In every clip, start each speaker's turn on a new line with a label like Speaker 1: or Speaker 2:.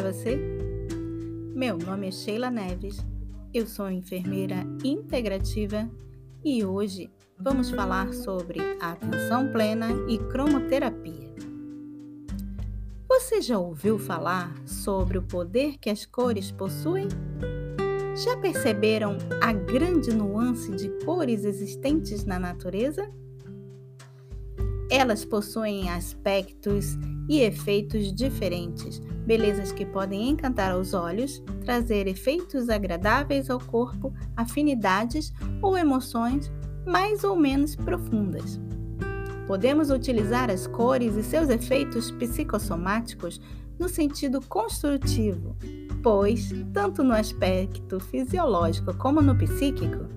Speaker 1: vai você? Meu nome é Sheila Neves, eu sou enfermeira integrativa e hoje vamos falar sobre atenção plena e cromoterapia. Você já ouviu falar sobre o poder que as cores possuem? Já perceberam a grande nuance de cores existentes na natureza? Elas possuem aspectos e efeitos diferentes, belezas que podem encantar aos olhos, trazer efeitos agradáveis ao corpo, afinidades ou emoções mais ou menos profundas. Podemos utilizar as cores e seus efeitos psicossomáticos no sentido construtivo, pois, tanto no aspecto fisiológico como no psíquico,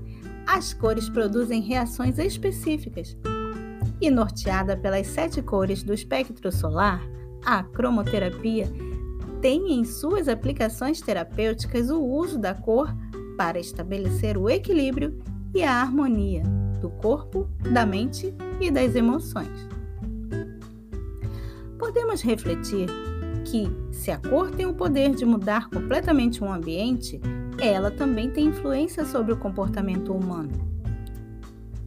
Speaker 1: as cores produzem reações específicas e norteada pelas sete cores do espectro solar, a cromoterapia tem em suas aplicações terapêuticas o uso da cor para estabelecer o equilíbrio e a harmonia do corpo, da mente e das emoções. Podemos refletir que, se a cor tem o poder de mudar completamente um ambiente, ela também tem influência sobre o comportamento humano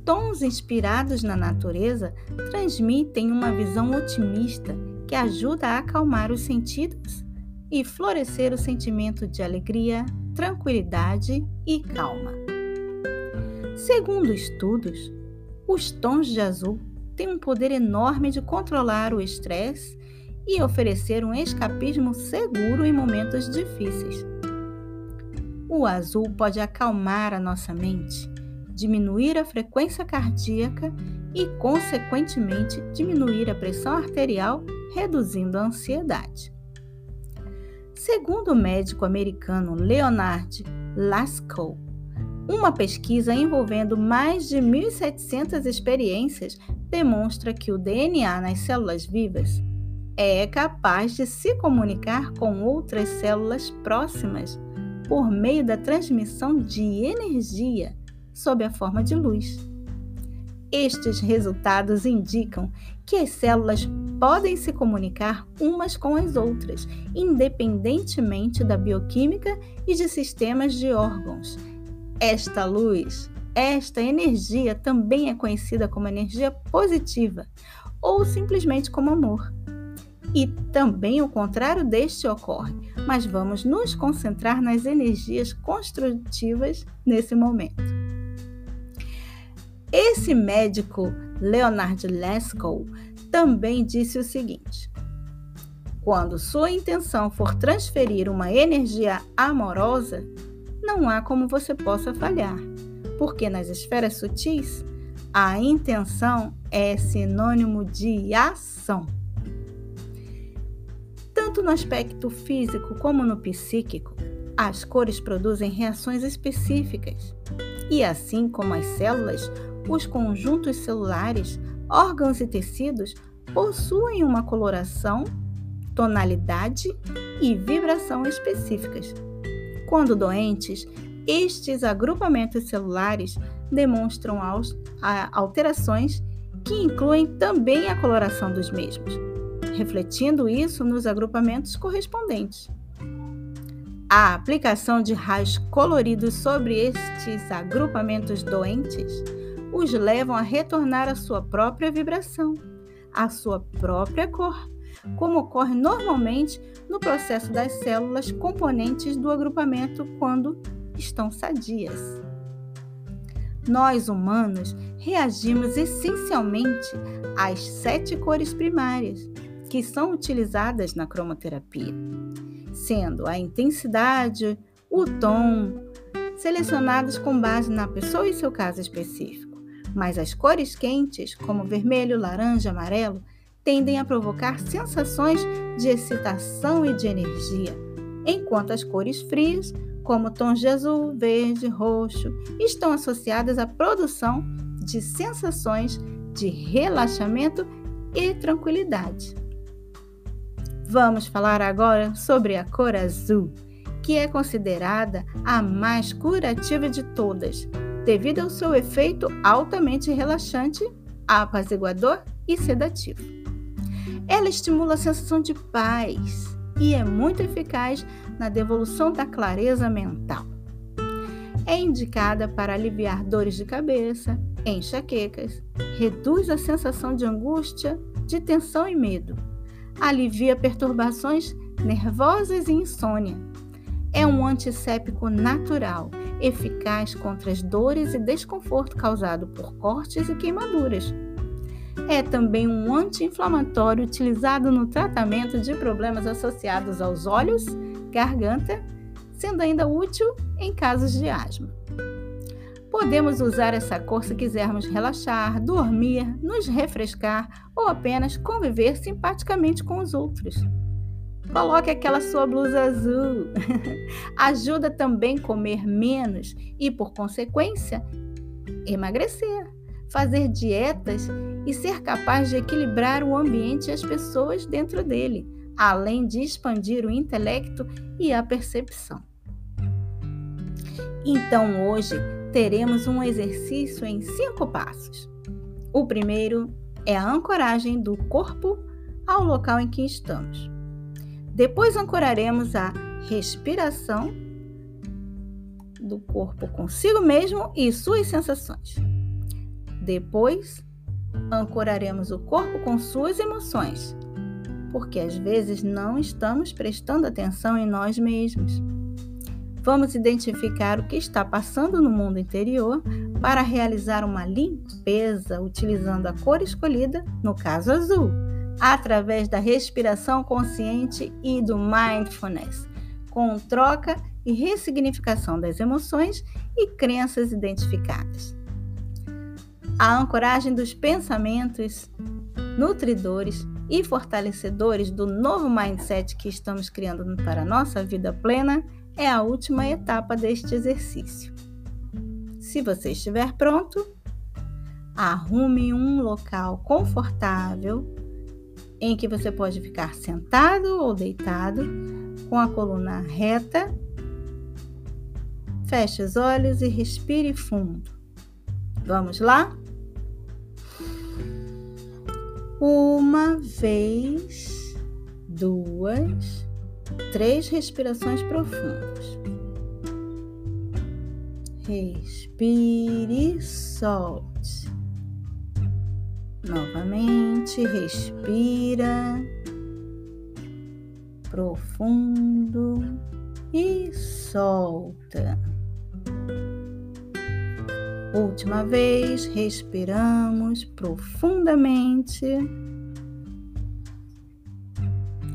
Speaker 1: tons inspirados na natureza transmitem uma visão otimista que ajuda a acalmar os sentidos e florescer o sentimento de alegria, tranquilidade e calma. Segundo estudos, os tons de azul têm um poder enorme de controlar o estresse e oferecer um escapismo seguro em momentos difíceis. O azul pode acalmar a nossa mente diminuir a frequência cardíaca e, consequentemente, diminuir a pressão arterial, reduzindo a ansiedade. Segundo o médico americano Leonard Lascaux, uma pesquisa envolvendo mais de 1.700 experiências demonstra que o DNA nas células vivas é capaz de se comunicar com outras células próximas por meio da transmissão de energia sob a forma de luz. Estes resultados indicam que as células podem se comunicar umas com as outras, independentemente da bioquímica e de sistemas de órgãos. Esta luz, esta energia também é conhecida como energia positiva ou simplesmente como amor. E também o contrário deste ocorre, mas vamos nos concentrar nas energias construtivas nesse momento. Esse médico, Leonard Lascaux, também disse o seguinte: quando sua intenção for transferir uma energia amorosa, não há como você possa falhar, porque nas esferas sutis, a intenção é sinônimo de ação. Tanto no aspecto físico como no psíquico, as cores produzem reações específicas. E assim como as células, os conjuntos celulares, órgãos e tecidos possuem uma coloração, tonalidade e vibração específicas. Quando doentes, estes agrupamentos celulares demonstram alterações que incluem também a coloração dos mesmos, refletindo isso nos agrupamentos correspondentes. A aplicação de raios coloridos sobre estes agrupamentos doentes os levam a retornar à sua própria vibração, à sua própria cor, como ocorre normalmente no processo das células componentes do agrupamento quando estão sadias. Nós humanos reagimos essencialmente às sete cores primárias que são utilizadas na cromoterapia, sendo a intensidade, o tom, selecionados com base na pessoa e seu caso específico mas as cores quentes, como vermelho, laranja, amarelo, tendem a provocar sensações de excitação e de energia, enquanto as cores frias, como tons de azul, verde, roxo, estão associadas à produção de sensações de relaxamento e tranquilidade. Vamos falar agora sobre a cor azul, que é considerada a mais curativa de todas, devido ao seu efeito altamente relaxante, apaziguador e sedativo. Ela estimula a sensação de paz, e é muito eficaz na devolução da clareza mental. É indicada para aliviar dores de cabeça, enxaquecas, reduz a sensação de angústia, de tensão e medo, alivia perturbações nervosas e insônia. É um antisséptico natural, eficaz contra as dores e desconforto causado por cortes e queimaduras. É também um anti-inflamatório utilizado no tratamento de problemas associados aos olhos, garganta, sendo ainda útil em casos de asma. Podemos usar essa cor se quisermos relaxar, dormir, nos refrescar ou apenas conviver simpaticamente com os outros. Coloque aquela sua blusa azul. Ajuda também comer menos e, por consequência, emagrecer, fazer dietas e ser capaz de equilibrar o ambiente e as pessoas dentro dele, além de expandir o intelecto e a percepção. Então, hoje, teremos um exercício em cinco passos. O primeiro é a ancoragem do corpo ao local em que estamos. Depois ancoraremos a respiração do corpo consigo mesmo e suas sensações. Depois, ancoraremos o corpo com suas emoções, porque às vezes não estamos prestando atenção em nós mesmos. Vamos identificar o que está passando no mundo interior para realizar uma limpeza utilizando a cor escolhida, no caso azul, através da respiração consciente e do mindfulness, com troca e ressignificação das emoções e crenças identificadas. A ancoragem dos pensamentos nutridores e fortalecedores do novo mindset que estamos criando para a nossa vida plena é a última etapa deste exercício. Se você estiver pronto, arrume um local confortável em que você pode ficar sentado ou deitado, com a coluna reta. Feche os olhos e respire fundo. Vamos lá? Uma vez, duas, Três respirações profundas. Respire solte. Novamente, respira profundo e solta. Última vez, respiramos profundamente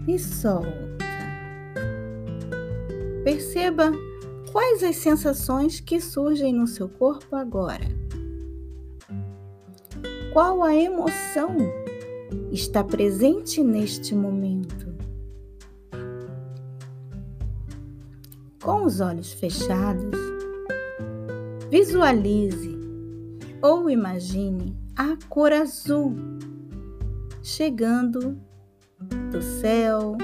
Speaker 1: e solta. Perceba quais as sensações que surgem no seu corpo agora. Qual a emoção está presente neste momento? Com os olhos fechados, visualize ou imagine a cor azul chegando do céu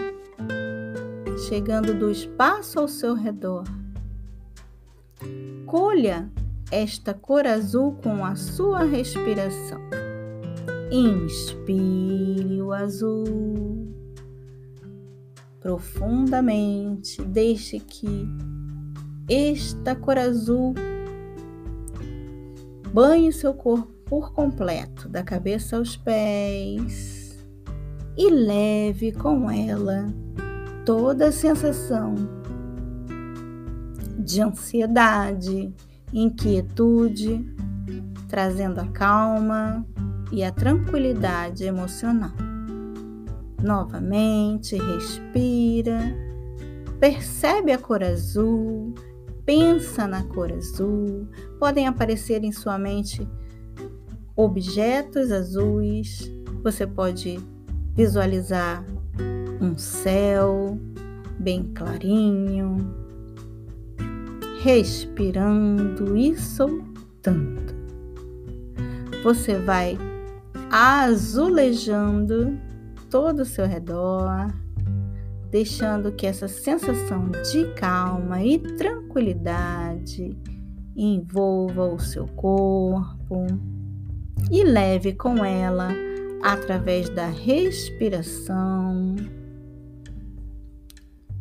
Speaker 1: chegando do espaço ao seu redor. Colha esta cor azul com a sua respiração. Inspire o azul profundamente, deixe que esta cor azul banhe seu corpo por completo, da cabeça aos pés, e leve com ela toda a sensação de ansiedade, inquietude, trazendo a calma e a tranquilidade emocional. Novamente, respira, percebe a cor azul, pensa na cor azul. Podem aparecer em sua mente objetos azuis, você pode visualizar um céu bem clarinho, respirando e soltando. Você vai azulejando todo o seu redor, deixando que essa sensação de calma e tranquilidade envolva o seu corpo e leve com ela através da respiração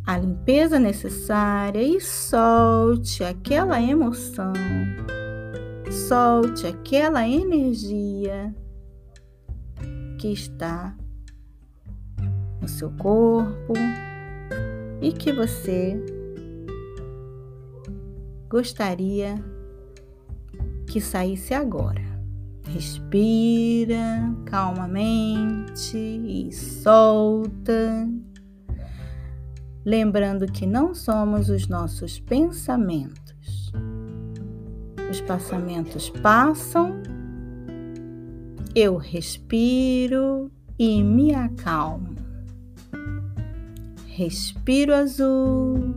Speaker 1: a limpeza necessária e solte aquela emoção, solte aquela energia que está no seu corpo e que você gostaria que saísse agora. Respira calmamente e solta. Lembrando que não somos os nossos pensamentos. Os pensamentos passam, eu respiro e me acalmo. Respiro azul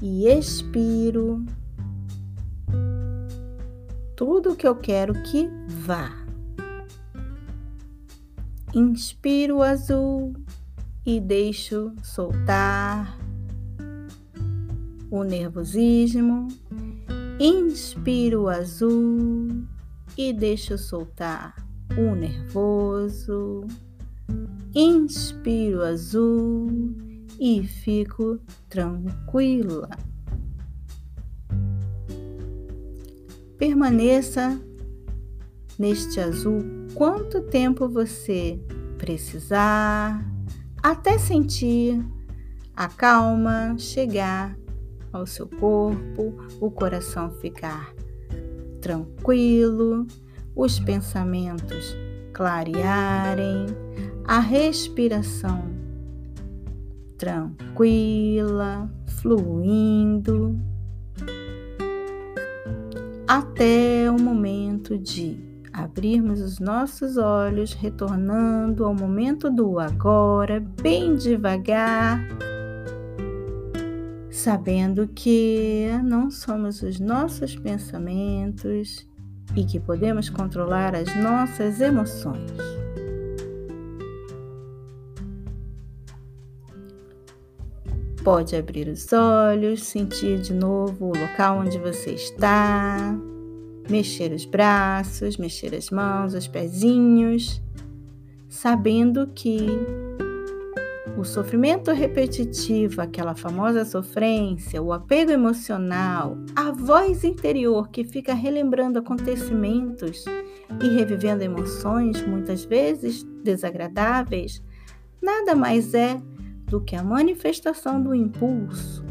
Speaker 1: e expiro tudo que eu quero que vá. Inspiro azul e deixo soltar o nervosismo. Inspiro azul e deixo soltar o nervoso. Inspiro azul e fico tranquila. Permaneça neste azul quanto tempo você precisar, até sentir a calma chegar ao seu corpo, o coração ficar tranquilo, os pensamentos clarearem, a respiração tranquila, fluindo até o momento de abrirmos os nossos olhos, retornando ao momento do agora, bem devagar, sabendo que não somos os nossos pensamentos e que podemos controlar as nossas emoções. Pode abrir os olhos, sentir de novo o local onde você está, mexer os braços, mexer as mãos, os pezinhos, sabendo que o sofrimento repetitivo, aquela famosa sofrência, o apego emocional, a voz interior que fica relembrando acontecimentos e revivendo emoções, muitas vezes desagradáveis, nada mais é do que a manifestação do impulso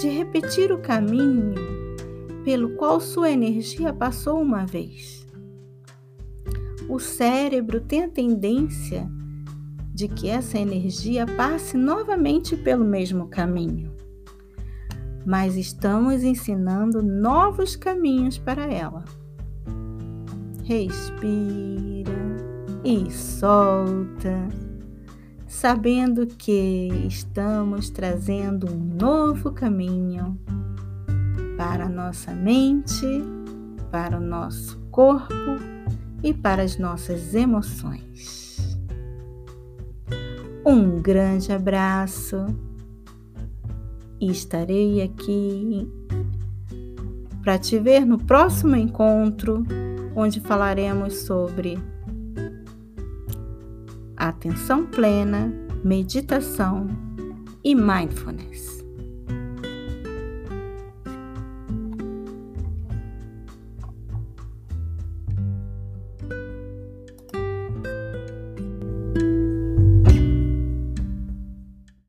Speaker 1: de repetir o caminho pelo qual sua energia passou uma vez. O cérebro tem a tendência de que essa energia passe novamente pelo mesmo caminho, mas estamos ensinando novos caminhos para ela. Respira e solta sabendo que estamos trazendo um novo caminho para a nossa mente, para o nosso corpo e para as nossas emoções. Um grande abraço e estarei aqui para te ver no próximo encontro, onde falaremos sobre atenção plena, meditação e mindfulness.